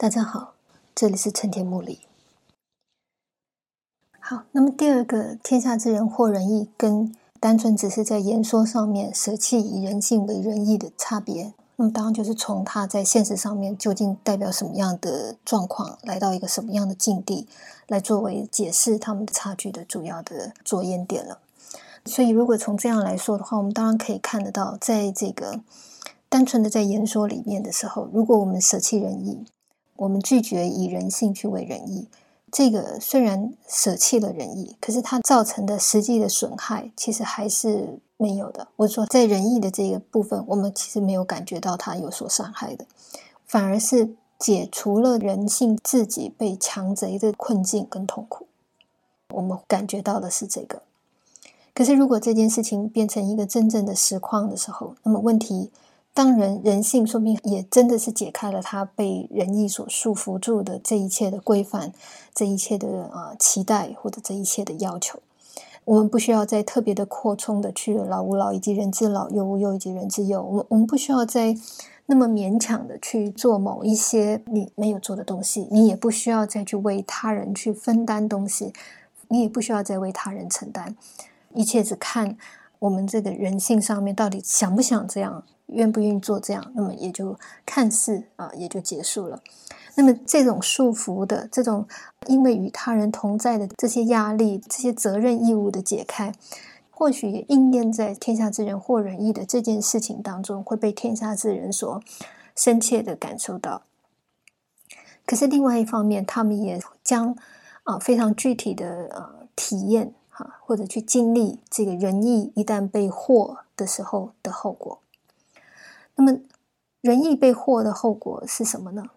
大家好，这里是陈田木里。好，那么第二个“天下之人或仁义”跟单纯只是在言说上面舍弃以人性为仁义的差别，那么当然就是从他在现实上面究竟代表什么样的状况，来到一个什么样的境地，来作为解释他们的差距的主要的着眼点了。所以，如果从这样来说的话，我们当然可以看得到，在这个单纯的在言说里面的时候，如果我们舍弃仁义。我们拒绝以人性去为仁义，这个虽然舍弃了仁义，可是它造成的实际的损害其实还是没有的。我说在仁义的这个部分，我们其实没有感觉到它有所伤害的，反而是解除了人性自己被强贼的困境跟痛苦。我们感觉到的是这个。可是如果这件事情变成一个真正的实况的时候，那么问题。当然人性说明也真的是解开了他被仁义所束缚住的这一切的规范，这一切的啊期待或者这一切的要求，我们不需要再特别的扩充的去老吾老以及人之老，幼吾幼以及人之幼。我们我们不需要再那么勉强的去做某一些你没有做的东西，你也不需要再去为他人去分担东西，你也不需要再为他人承担，一切只看我们这个人性上面到底想不想这样。愿不愿意做这样，那么也就看似啊，也就结束了。那么这种束缚的这种，因为与他人同在的这些压力、这些责任义务的解开，或许也应验在天下之人或仁义的这件事情当中，会被天下之人所深切的感受到。可是另外一方面，他们也将啊非常具体的啊体验哈，或者去经历这个仁义一旦被获的时候的后果。那么，仁义被祸的后果是什么呢？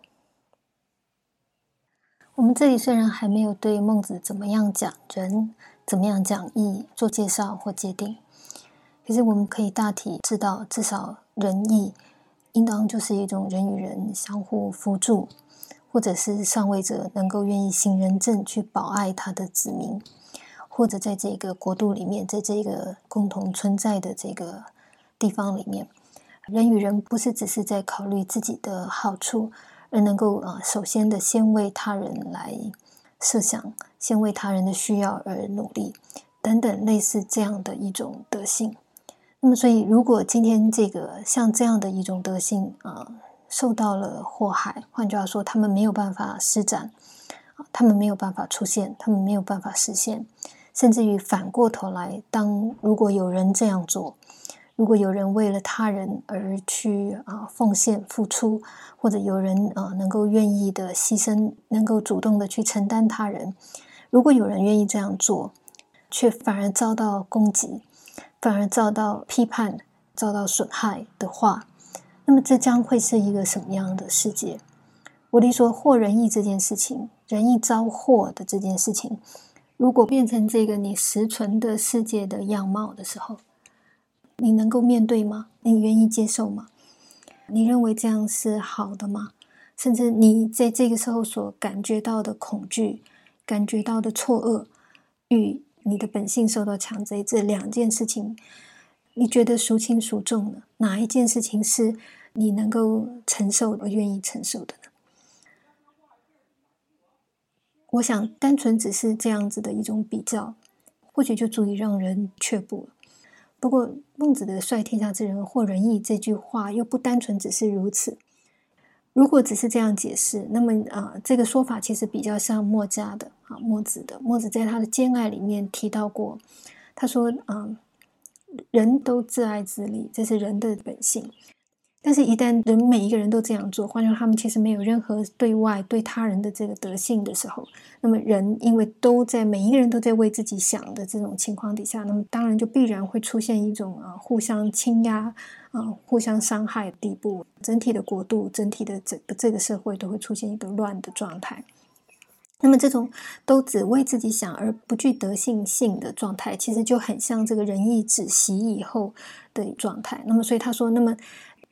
我们这里虽然还没有对孟子怎么样讲仁、怎么样讲义做介绍或界定，可是我们可以大体知道，至少仁义应当就是一种人与人相互扶助，或者是上位者能够愿意行仁政去保爱他的子民，或者在这个国度里面，在这个共同存在的这个地方里面。人与人不是只是在考虑自己的好处，而能够啊，首先的先为他人来设想，先为他人的需要而努力，等等类似这样的一种德性。那么，所以如果今天这个像这样的一种德性啊，受到了祸害，换句话说，他们没有办法施展，他们没有办法出现，他们没有办法实现，甚至于反过头来，当如果有人这样做。如果有人为了他人而去啊奉献付出，或者有人啊能够愿意的牺牲，能够主动的去承担他人，如果有人愿意这样做，却反而遭到攻击，反而遭到批判，遭到损害的话，那么这将会是一个什么样的世界？我弟说祸人义这件事情，人义遭祸的这件事情，如果变成这个你实存的世界的样貌的时候。你能够面对吗？你愿意接受吗？你认为这样是好的吗？甚至你在这个时候所感觉到的恐惧、感觉到的错愕，与你的本性受到强贼这两件事情，你觉得孰轻孰重呢？哪一件事情是你能够承受而愿意承受的呢？我想，单纯只是这样子的一种比较，或许就足以让人却步了。不过，孟子的“率天下之人或仁义”这句话又不单纯只是如此。如果只是这样解释，那么啊，这个说法其实比较像墨家的啊，墨子的。墨子在他的《兼爱》里面提到过，他说啊，人都自爱自利，这是人的本性。但是，一旦人每一个人都这样做，换成他们其实没有任何对外对他人的这个德性的时候，那么人因为都在每一个人都在为自己想的这种情况底下，那么当然就必然会出现一种啊互相倾压啊互相伤害的地步，整体的国度、整体的整个这个社会都会出现一个乱的状态。那么这种都只为自己想而不具德性性的状态，其实就很像这个仁义止息以后的状态。那么所以他说，那么。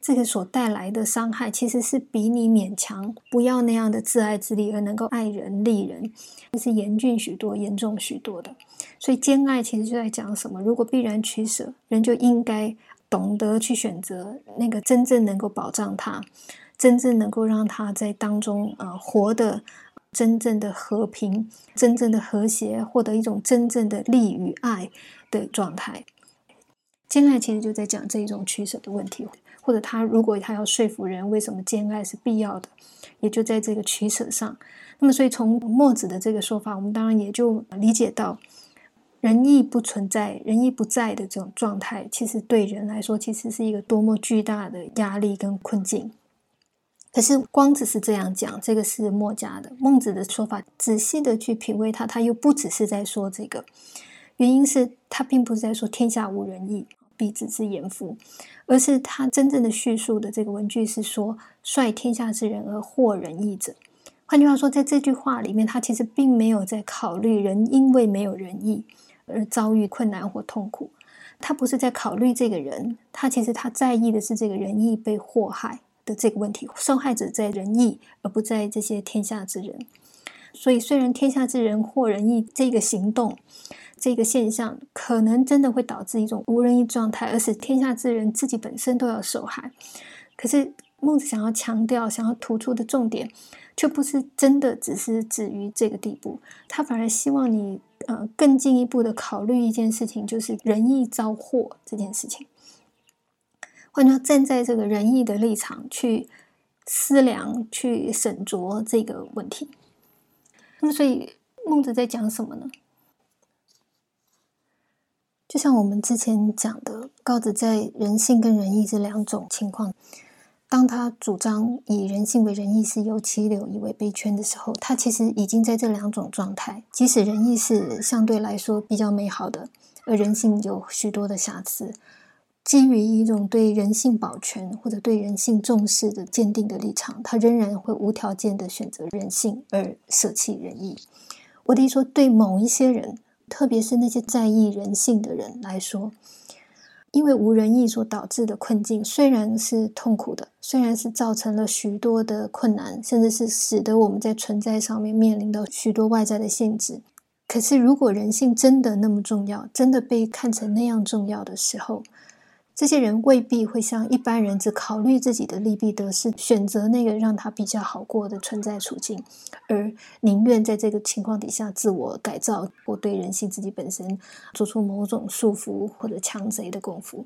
这个所带来的伤害，其实是比你勉强不要那样的自爱自利而能够爱人利人，是严峻许多、严重许多的。所以兼爱其实就在讲什么？如果必然取舍，人就应该懂得去选择那个真正能够保障他、真正能够让他在当中呃活的真正的和平、真正的和谐，获得一种真正的利与爱的状态。兼爱其实就在讲这一种取舍的问题，或者他如果他要说服人为什么兼爱是必要的，也就在这个取舍上。那么，所以从墨子的这个说法，我们当然也就理解到。仁义不存在，仁义不在的这种状态，其实对人来说，其实是一个多么巨大的压力跟困境。可是光只是这样讲，这个是墨家的孟子的说法。仔细的去品味它，他又不只是在说这个。原因是他并不是在说天下无仁义，必子之言夫，而是他真正的叙述的这个文句是说率天下之人而获仁义者。换句话说，在这句话里面，他其实并没有在考虑人因为没有仁义。而遭遇困难或痛苦，他不是在考虑这个人，他其实他在意的是这个仁义被祸害的这个问题。受害者在仁义，而不在这些天下之人。所以，虽然天下之人获仁义这个行动、这个现象，可能真的会导致一种无人义状态，而使天下之人自己本身都要受害。可是，孟子想要强调、想要突出的重点，却不是真的只是止于这个地步，他反而希望你。呃，更进一步的考虑一件事情，就是仁义遭祸这件事情。换句话站在这个仁义的立场去思量、去审酌这个问题。那么，所以孟子在讲什么呢？就像我们之前讲的，告子在人性跟仁义这两种情况。当他主张以人性为仁义是由其柳以为悲圈的时候，他其实已经在这两种状态。即使仁义是相对来说比较美好的，而人性有许多的瑕疵，基于一种对人性保全或者对人性重视的坚定的立场，他仍然会无条件的选择人性而舍弃仁义。我的意思说，对某一些人，特别是那些在意人性的人来说。因为无人义所导致的困境，虽然是痛苦的，虽然是造成了许多的困难，甚至是使得我们在存在上面面临到许多外在的限制。可是，如果人性真的那么重要，真的被看成那样重要的时候，这些人未必会像一般人只考虑自己的利弊得失，选择那个让他比较好过的存在处境，而宁愿在这个情况底下自我改造或对人性自己本身做出某种束缚或者强贼的功夫。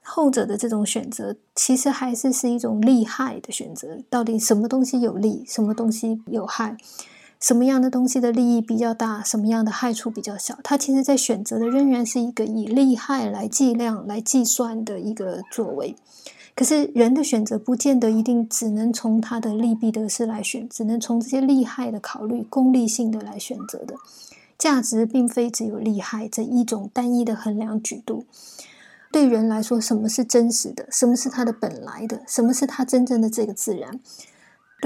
后者的这种选择，其实还是是一种利害的选择。到底什么东西有利，什么东西有害？什么样的东西的利益比较大，什么样的害处比较小？他其实在选择的仍然是一个以利害来计量、来计算的一个作为。可是人的选择不见得一定只能从他的利弊得失来选，只能从这些利害的考虑、功利性的来选择的。价值并非只有利害这一种单一的衡量举度。对人来说，什么是真实的？什么是他的本来的？什么是他真正的这个自然？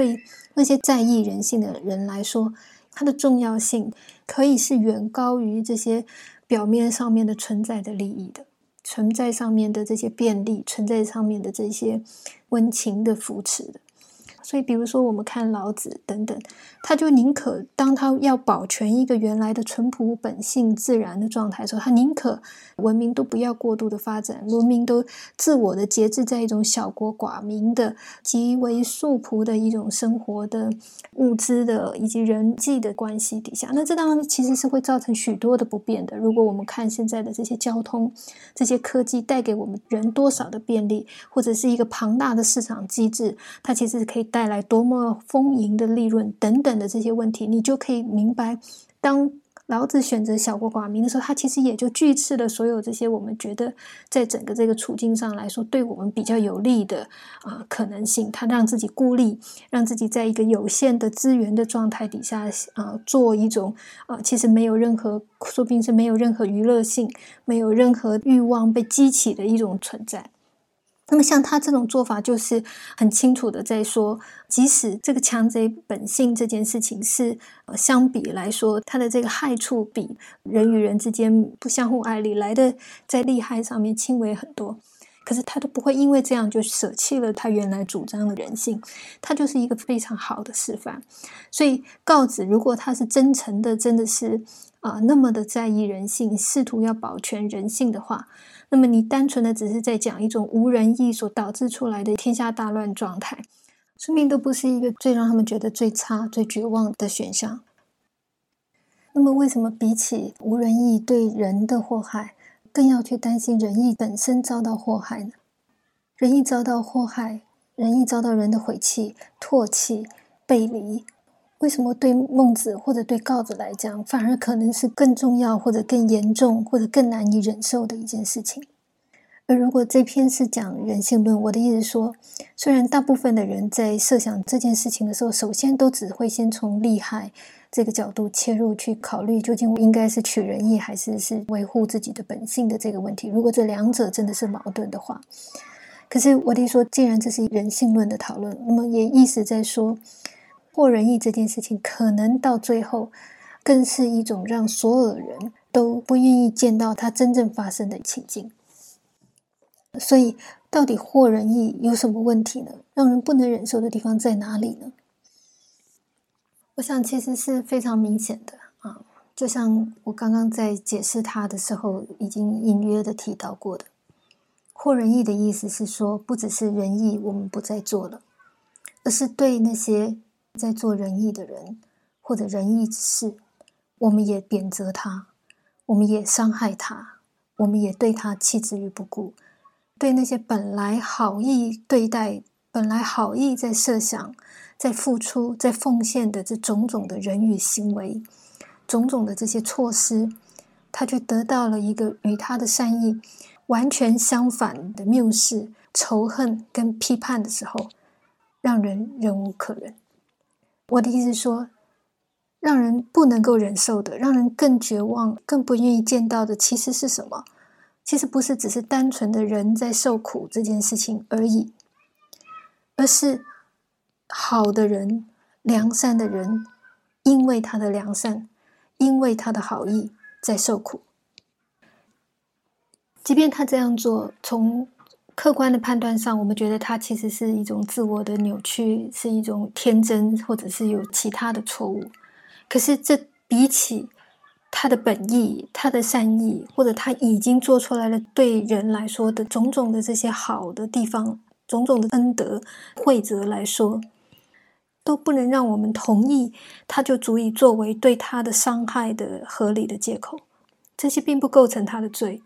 对那些在意人性的人来说，它的重要性可以是远高于这些表面上面的存在的利益的，存在上面的这些便利，存在上面的这些温情的扶持的。所以，比如说，我们看老子等等，他就宁可当他要保全一个原来的淳朴本性自然的状态的时候，他宁可文明都不要过度的发展，文明都自我的节制在一种小国寡民的极为素朴的一种生活的物资的以及人际的关系底下。那这当然其实是会造成许多的不便的。如果我们看现在的这些交通、这些科技带给我们人多少的便利，或者是一个庞大的市场机制，它其实是可以带。带来多么丰盈的利润等等的这些问题，你就可以明白，当老子选择小国寡民的时候，他其实也就拒斥了所有这些我们觉得在整个这个处境上来说对我们比较有利的啊可能性。他让自己孤立，让自己在一个有限的资源的状态底下啊，做一种啊，其实没有任何说不定是没有任何娱乐性、没有任何欲望被激起的一种存在。那么，像他这种做法，就是很清楚的在说，即使这个强贼本性这件事情是呃相比来说，他的这个害处比人与人之间不相互爱理来的在利害上面轻微很多。可是他都不会因为这样就舍弃了他原来主张的人性，他就是一个非常好的示范。所以告子如果他是真诚的，真的是啊那么的在意人性，试图要保全人性的话，那么你单纯的只是在讲一种无人义所导致出来的天下大乱状态，说明都不是一个最让他们觉得最差、最绝望的选项。那么为什么比起无人义对人的祸害？更要去担心仁义本身遭到祸害呢？仁义遭到祸害，仁义遭到人的毁弃、唾弃、背离，为什么对孟子或者对告子来讲，反而可能是更重要，或者更严重，或者更难以忍受的一件事情？而如果这篇是讲人性论，我的意思说，虽然大部分的人在设想这件事情的时候，首先都只会先从利害。这个角度切入去考虑，究竟应该是取仁义，还是是维护自己的本性的这个问题。如果这两者真的是矛盾的话，可是我得说，既然这是人性论的讨论，那么也意思在说，或仁义这件事情，可能到最后，更是一种让所有人都不愿意见到它真正发生的情境。所以，到底或仁义有什么问题呢？让人不能忍受的地方在哪里呢？我想其实是非常明显的啊，就像我刚刚在解释它的时候，已经隐约的提到过的。或仁义的意思是说，不只是仁义我们不再做了，而是对那些在做仁义的人或者仁义之事，我们也贬责他，我们也伤害他，我们也对他弃之于不顾。对那些本来好意对待、本来好意在设想。在付出、在奉献的这种种的人与行为，种种的这些措施，他却得到了一个与他的善意完全相反的谬视、仇恨跟批判的时候，让人忍无可忍。我的意思是说，让人不能够忍受的，让人更绝望、更不愿意见到的，其实是什么？其实不是只是单纯的人在受苦这件事情而已，而是。好的人，良善的人，因为他的良善，因为他的好意，在受苦。即便他这样做，从客观的判断上，我们觉得他其实是一种自我的扭曲，是一种天真，或者是有其他的错误。可是，这比起他的本意、他的善意，或者他已经做出来了对人来说的种种的这些好的地方、种种的恩德惠泽来说。都不能让我们同意，他就足以作为对他的伤害的合理的借口。这些并不构成他的罪。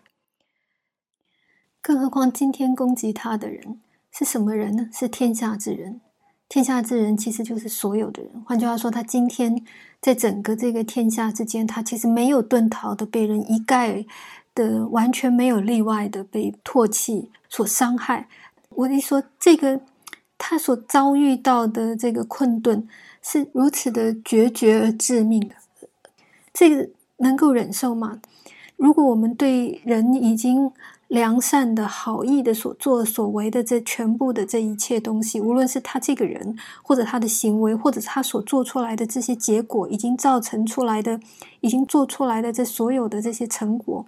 更何况，今天攻击他的人是什么人呢？是天下之人。天下之人其实就是所有的人。换句话说，他今天在整个这个天下之间，他其实没有遁逃的，被人一概的完全没有例外的被唾弃、所伤害。我一说这个。他所遭遇到的这个困顿是如此的决绝而致命的，这个能够忍受吗？如果我们对人已经良善的好意的所作所为的这全部的这一切东西，无论是他这个人，或者他的行为，或者他所做出来的这些结果，已经造成出来的，已经做出来的这所有的这些成果，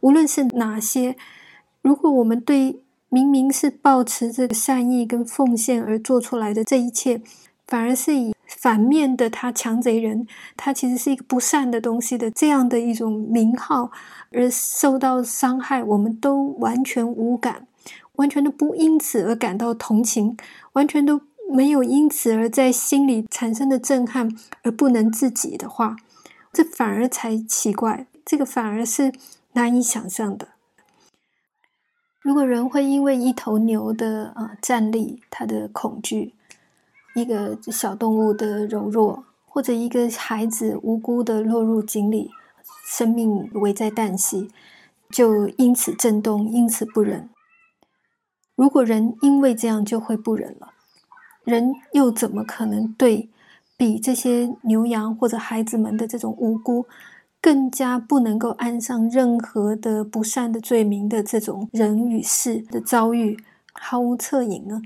无论是哪些，如果我们对。明明是抱持这个善意跟奉献而做出来的这一切，反而是以反面的他强贼人，他其实是一个不善的东西的这样的一种名号而受到伤害，我们都完全无感，完全都不因此而感到同情，完全都没有因此而在心里产生的震撼而不能自己的话，这反而才奇怪，这个反而是难以想象的。如果人会因为一头牛的啊站立，他的恐惧，一个小动物的柔弱，或者一个孩子无辜的落入井里，生命危在旦夕，就因此震动，因此不忍。如果人因为这样就会不忍了，人又怎么可能对比这些牛羊或者孩子们的这种无辜？更加不能够安上任何的不善的罪名的这种人与事的遭遇，毫无恻隐呢？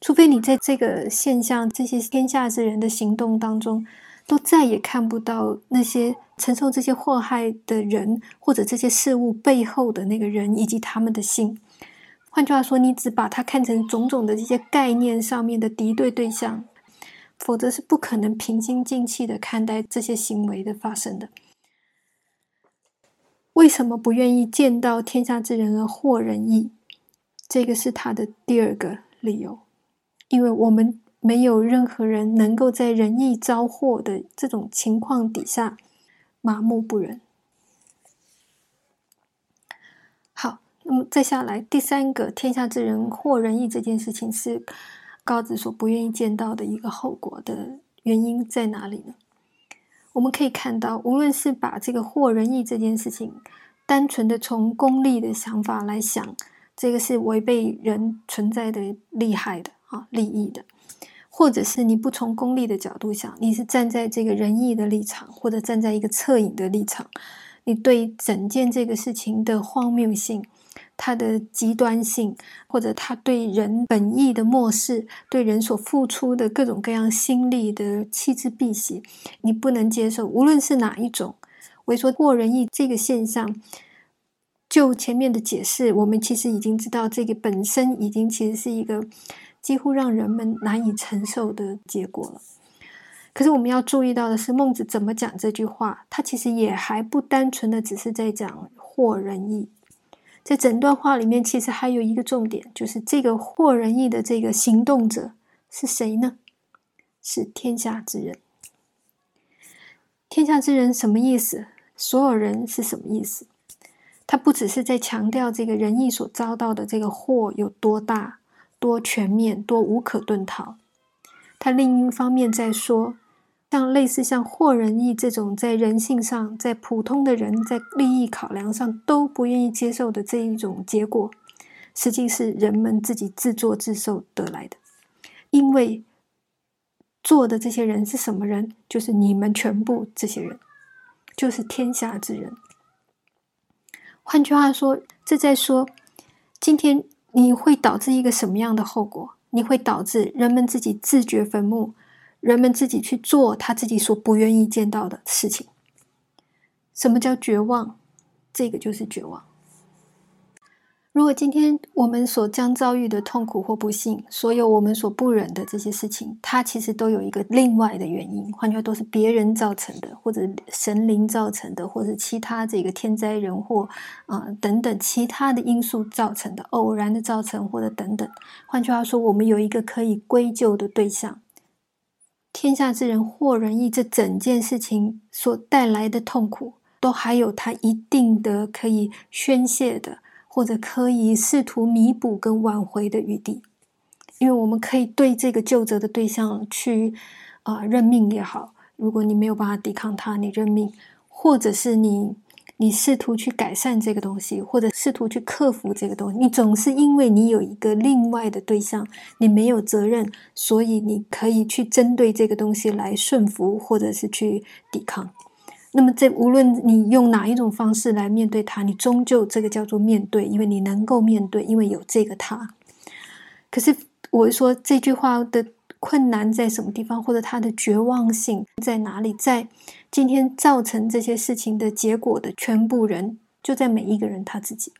除非你在这个现象、这些天下之人的行动当中，都再也看不到那些承受这些祸害的人，或者这些事物背后的那个人以及他们的心。换句话说，你只把它看成种种的这些概念上面的敌对对象，否则是不可能平心静气的看待这些行为的发生的。为什么不愿意见到天下之人而获人意？这个是他的第二个理由，因为我们。没有任何人能够在仁义招祸的这种情况底下麻木不仁。好，那么再下来第三个天下之人获仁义这件事情是高子所不愿意见到的一个后果的原因在哪里呢？我们可以看到，无论是把这个获仁义这件事情单纯的从功利的想法来想，这个是违背人存在的利害的啊利益的。或者是你不从功利的角度想，你是站在这个仁义的立场，或者站在一个恻隐的立场，你对整件这个事情的荒谬性、它的极端性，或者他对人本意的漠视，对人所付出的各种各样心力的弃之敝屣，你不能接受。无论是哪一种，我说过仁义这个现象，就前面的解释，我们其实已经知道，这个本身已经其实是一个。几乎让人们难以承受的结果了。可是我们要注意到的是，孟子怎么讲这句话？他其实也还不单纯的只是在讲惑人意，在整段话里面，其实还有一个重点，就是这个惑人意的这个行动者是谁呢？是天下之人。天下之人什么意思？所有人是什么意思？他不只是在强调这个仁义所遭到的这个祸有多大。多全面，多无可遁逃。他另一方面在说，像类似像惑人意这种，在人性上，在普通的人在利益考量上都不愿意接受的这一种结果，实际是人们自己自作自受得来的。因为做的这些人是什么人？就是你们全部这些人，就是天下之人。换句话说，这在说今天。你会导致一个什么样的后果？你会导致人们自己自掘坟墓，人们自己去做他自己所不愿意见到的事情。什么叫绝望？这个就是绝望。如果今天我们所将遭遇的痛苦或不幸，所有我们所不忍的这些事情，它其实都有一个另外的原因，换句话都是别人造成的，或者神灵造成的，或者其他这个天灾人祸啊等等其他的因素造成的，偶然的造成或者等等。换句话说，我们有一个可以归咎的对象。天下之人或仁义，这整件事情所带来的痛苦，都还有它一定的可以宣泄的。或者可以试图弥补跟挽回的余地，因为我们可以对这个救责的对象去啊认命也好。如果你没有办法抵抗它，你认命，或者是你你试图去改善这个东西，或者试图去克服这个东西，你总是因为你有一个另外的对象，你没有责任，所以你可以去针对这个东西来顺服，或者是去抵抗。那么，这无论你用哪一种方式来面对它，你终究这个叫做面对，因为你能够面对，因为有这个他。可是，我说这句话的困难在什么地方，或者它的绝望性在哪里？在今天造成这些事情的结果的全部人，就在每一个人他自己，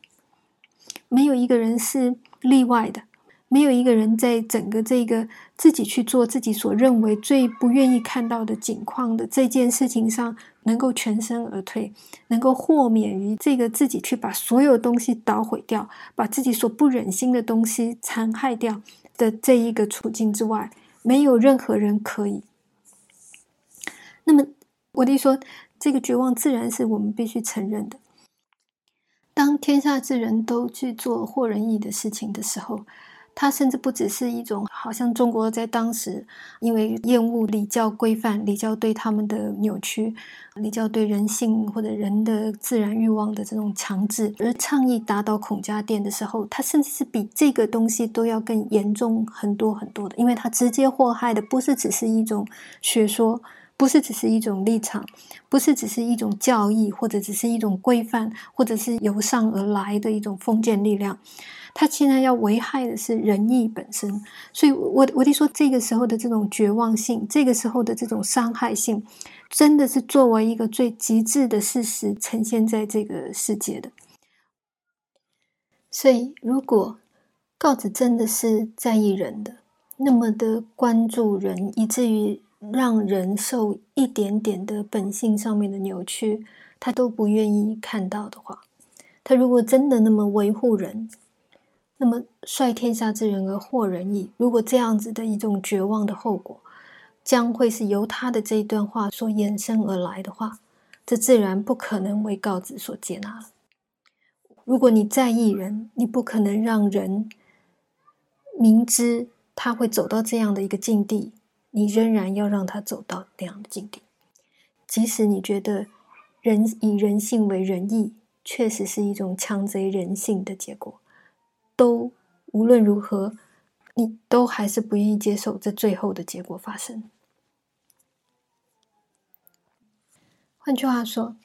没有一个人是例外的。没有一个人在整个这个自己去做自己所认为最不愿意看到的景况的这件事情上，能够全身而退，能够豁免于这个自己去把所有东西捣毁掉，把自己所不忍心的东西残害掉的这一个处境之外，没有任何人可以。那么，我弟说，这个绝望自然是我们必须承认的。当天下之人都去做惑人意的事情的时候。它甚至不只是一种，好像中国在当时因为厌恶礼教规范、礼教对他们的扭曲、礼教对人性或者人的自然欲望的这种强制，而倡议打倒孔家店的时候，它甚至是比这个东西都要更严重很多很多的，因为它直接祸害的不是只是一种学说，不是只是一种立场，不是只是一种教义，或者只是一种规范，或者是由上而来的一种封建力量。他现在要危害的是仁义本身。所以，我我得说，这个时候的这种绝望性，这个时候的这种伤害性，真的是作为一个最极致的事实呈现在这个世界的。所以，如果告子真的是在意人的，那么的关注人，以至于让人受一点点的本性上面的扭曲，他都不愿意看到的话，他如果真的那么维护人，那么率天下之人而惑人意，如果这样子的一种绝望的后果，将会是由他的这一段话所衍生而来的话，这自然不可能为告子所接纳了。如果你在意人，你不可能让人明知他会走到这样的一个境地，你仍然要让他走到那样的境地。即使你觉得人以人性为仁义，确实是一种强贼人性的结果，都无论如何，你都还是不愿意接受这最后的结果发生。换句话说。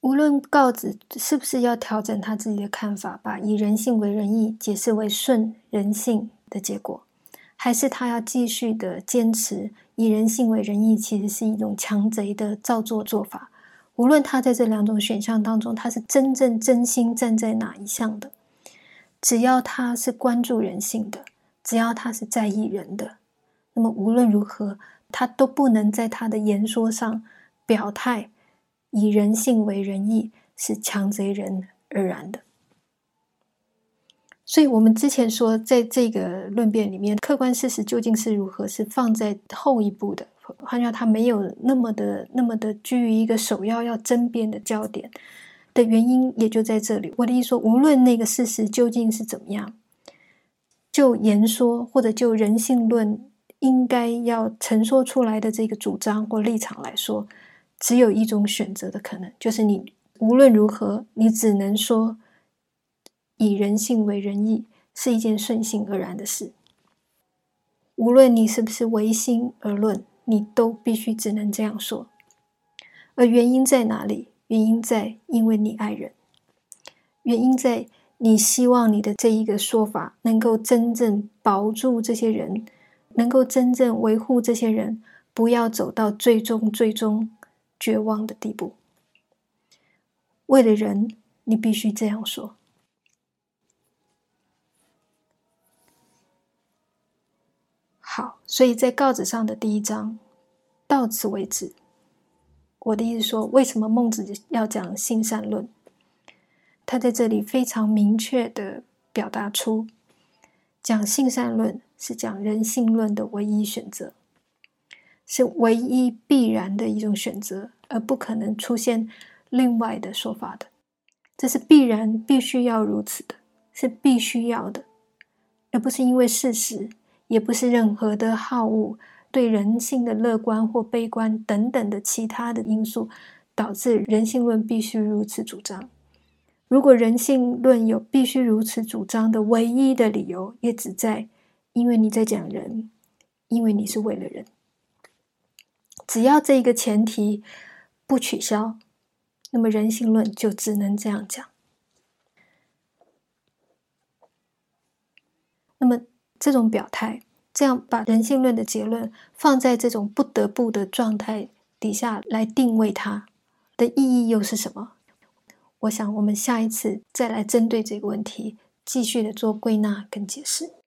无论告子是不是要调整他自己的看法，把以人性为仁义解释为顺人性的结果，还是他要继续的坚持以人性为仁义其实是一种强贼的造作做法？无论他在这两种选项当中，他是真正真心站在哪一项的，只要他是关注人性的，只要他是在意人的，那么无论如何，他都不能在他的言说上表态。以人性为仁义是强贼人而然的，所以，我们之前说，在这个论辩里面，客观事实究竟是如何，是放在后一步的。换句话他没有那么的、那么的居于一个首要要争辩的焦点的原因，也就在这里。我的意思说，无论那个事实究竟是怎么样，就言说或者就人性论应该要陈说出来的这个主张或立场来说。只有一种选择的可能，就是你无论如何，你只能说以人性为仁义是一件顺性而然的事。无论你是不是唯心而论，你都必须只能这样说。而原因在哪里？原因在因为你爱人，原因在你希望你的这一个说法能够真正保住这些人，能够真正维护这些人，不要走到最终最终。绝望的地步。为了人，你必须这样说。好，所以在告子上的第一章到此为止。我的意思说，为什么孟子要讲性善论？他在这里非常明确的表达出，讲性善论是讲人性论的唯一选择。是唯一必然的一种选择，而不可能出现另外的说法的。这是必然、必须要如此的，是必须要的，而不是因为事实，也不是任何的好恶、对人性的乐观或悲观等等的其他的因素导致人性论必须如此主张。如果人性论有必须如此主张的唯一的理由，也只在因为你在讲人，因为你是为了人。只要这一个前提不取消，那么人性论就只能这样讲。那么这种表态，这样把人性论的结论放在这种不得不的状态底下来定位它的意义又是什么？我想我们下一次再来针对这个问题继续的做归纳跟解释。